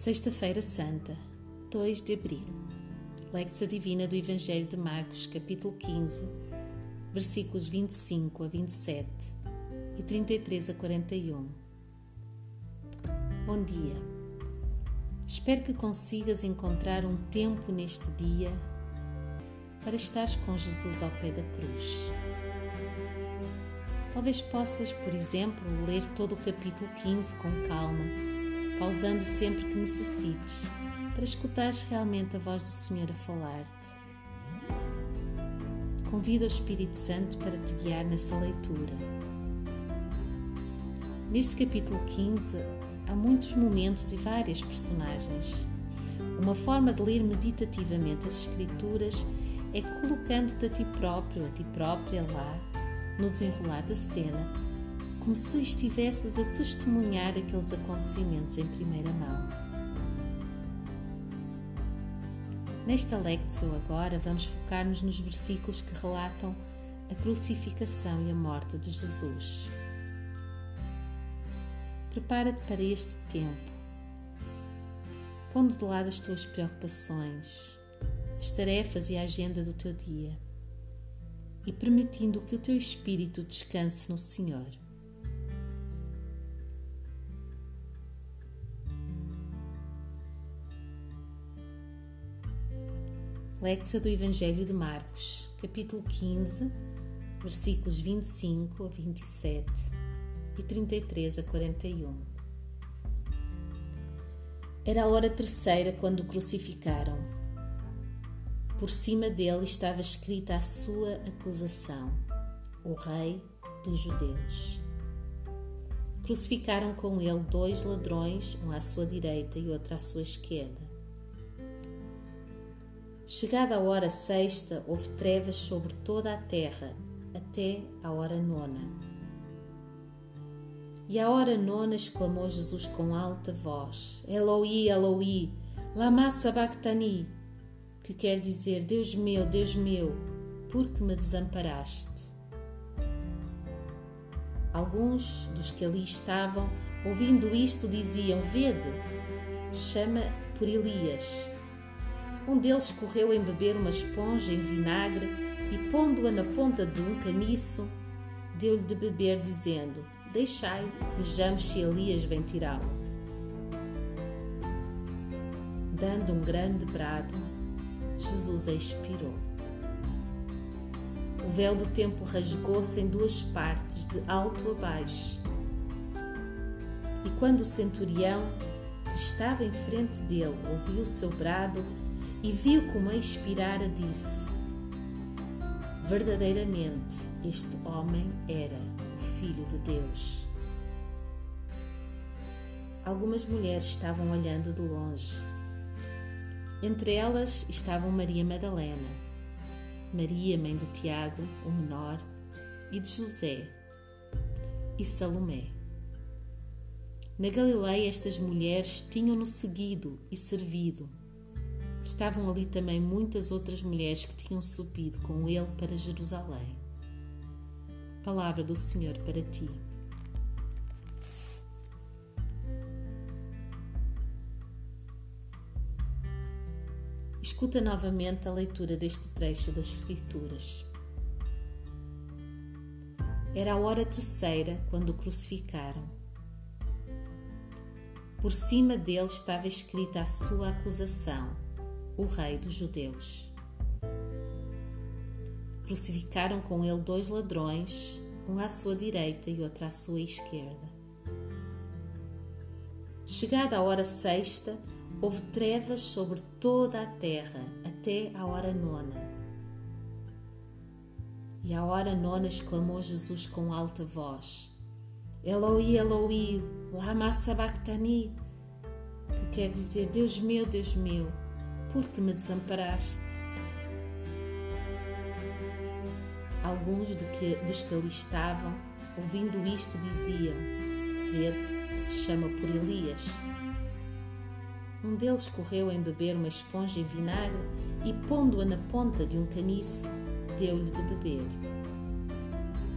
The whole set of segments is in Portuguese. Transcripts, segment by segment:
Sexta-feira Santa, 2 de Abril. Lectura Divina do Evangelho de Marcos, capítulo 15, versículos 25 a 27 e 33 a 41. Bom dia. Espero que consigas encontrar um tempo neste dia para estares com Jesus ao pé da cruz. Talvez possas, por exemplo, ler todo o capítulo 15 com calma pausando sempre que necessites, para escutares realmente a voz do Senhor a falar-te. Convido o Espírito Santo para te guiar nessa leitura. Neste capítulo 15 há muitos momentos e várias personagens. Uma forma de ler meditativamente as Escrituras é colocando-te a ti próprio, a ti própria lá, no desenrolar da cena como se estivesses a testemunhar aqueles acontecimentos em primeira mão. Nesta lectio agora vamos focar-nos nos versículos que relatam a crucificação e a morte de Jesus. Prepara-te para este tempo, pondo de lado as tuas preocupações, as tarefas e a agenda do teu dia e permitindo que o teu espírito descanse no Senhor. Lectura do Evangelho de Marcos, capítulo 15, versículos 25 a 27 e 33 a 41. Era a hora terceira quando o crucificaram. Por cima dele estava escrita a sua acusação: O Rei dos Judeus. Crucificaram com ele dois ladrões, um à sua direita e outro à sua esquerda. Chegada a hora sexta, houve trevas sobre toda a terra, até a hora nona. E à hora nona exclamou Jesus com alta voz: Eloi, Eloi, lama sabachthani, que quer dizer: Deus meu, Deus meu, por que me desamparaste? Alguns dos que ali estavam, ouvindo isto, diziam: Vede, chama por Elias. Um deles correu em beber uma esponja em vinagre e, pondo-a na ponta de um caniço, deu-lhe de beber, dizendo: Deixai, vejamos se Elias vem tirá-lo. Dando um grande brado, Jesus expirou. O véu do templo rasgou-se em duas partes, de alto a baixo. E quando o centurião, que estava em frente dele, ouviu o seu brado, e viu como expirara, disse: Verdadeiramente este homem era o Filho de Deus. Algumas mulheres estavam olhando de longe. Entre elas estavam Maria Madalena, Maria, mãe de Tiago, o menor, e de José, e Salomé. Na Galileia, estas mulheres tinham-no seguido e servido estavam ali também muitas outras mulheres que tinham subido com ele para Jerusalém. Palavra do Senhor para ti. Escuta novamente a leitura deste trecho das Escrituras. Era a hora terceira quando o crucificaram. Por cima dele estava escrita a sua acusação o Rei dos Judeus. Crucificaram com ele dois ladrões, um à sua direita e outro à sua esquerda. Chegada a hora sexta, houve trevas sobre toda a terra até a hora nona. E à hora nona exclamou Jesus com alta voz: Eloi, Eloi, lama sabachthani, que quer dizer Deus meu, Deus meu, porque me desamparaste. Alguns do que, dos que ali estavam, ouvindo isto, diziam: Vede, chama por Elias. Um deles correu em beber uma esponja em vinagre e, pondo-a na ponta de um caniço, deu-lhe de beber.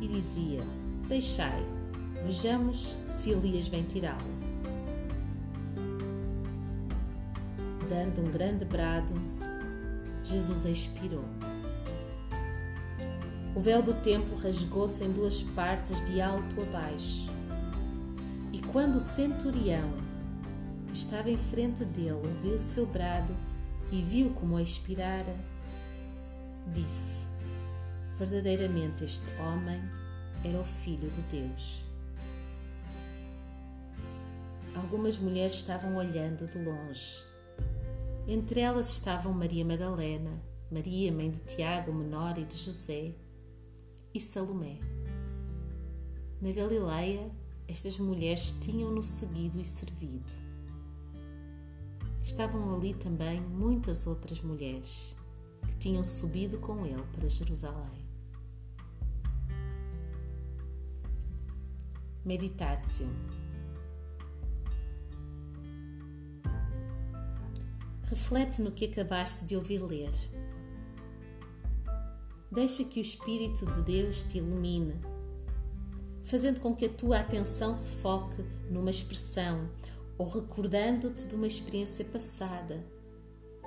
E dizia: Deixai, vejamos se Elias vem tirá-lo. Dando um grande brado, Jesus expirou. O véu do templo rasgou-se em duas partes, de alto a baixo. E quando o centurião, que estava em frente dele, ouviu o seu brado e viu como expirara, disse: Verdadeiramente este homem era o Filho de Deus. Algumas mulheres estavam olhando de longe. Entre elas estavam Maria Madalena, Maria, mãe de Tiago, menor e de José, e Salomé. Na Galileia, estas mulheres tinham-no seguido e servido. Estavam ali também muitas outras mulheres que tinham subido com ele para Jerusalém. Meditatio Reflete no que acabaste de ouvir ler. Deixa que o Espírito de Deus te ilumine, fazendo com que a tua atenção se foque numa expressão ou recordando-te de uma experiência passada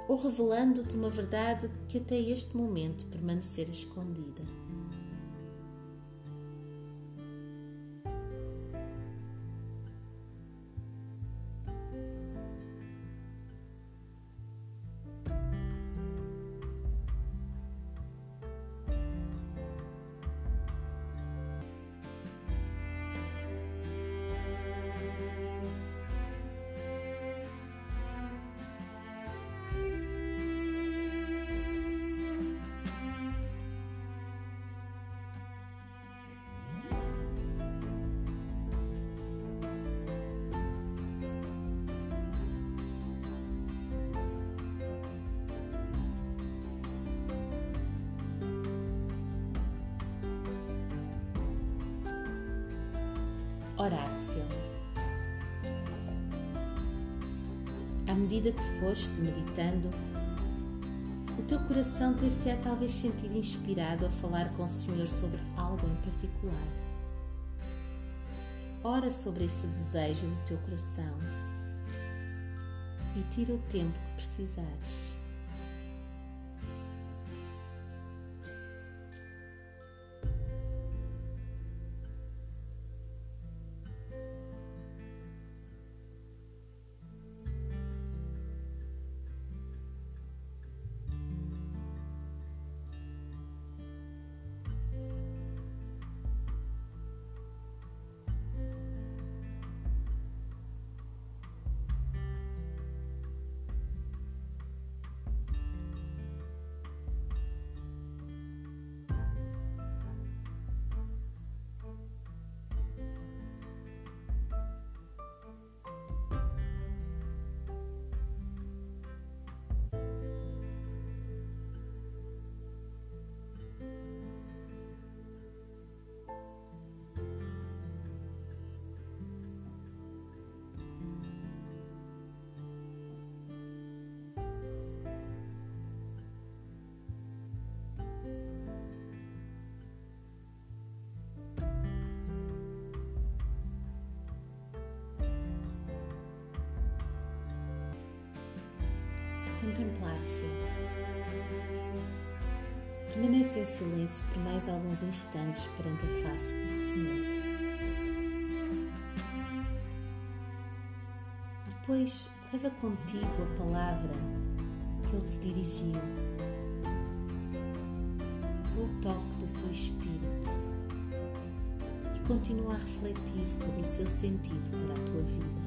ou revelando-te uma verdade que até este momento permanecera escondida. Horácio. À medida que foste meditando, o teu coração ter-se-á talvez sentido inspirado a falar com o Senhor sobre algo em particular. Ora sobre esse desejo do teu coração e tira o tempo que precisares. Permanece em silêncio por mais alguns instantes perante a face do Senhor. Depois, leva contigo a palavra que Ele te dirigiu, o toque do seu espírito e continua a refletir sobre o seu sentido para a tua vida.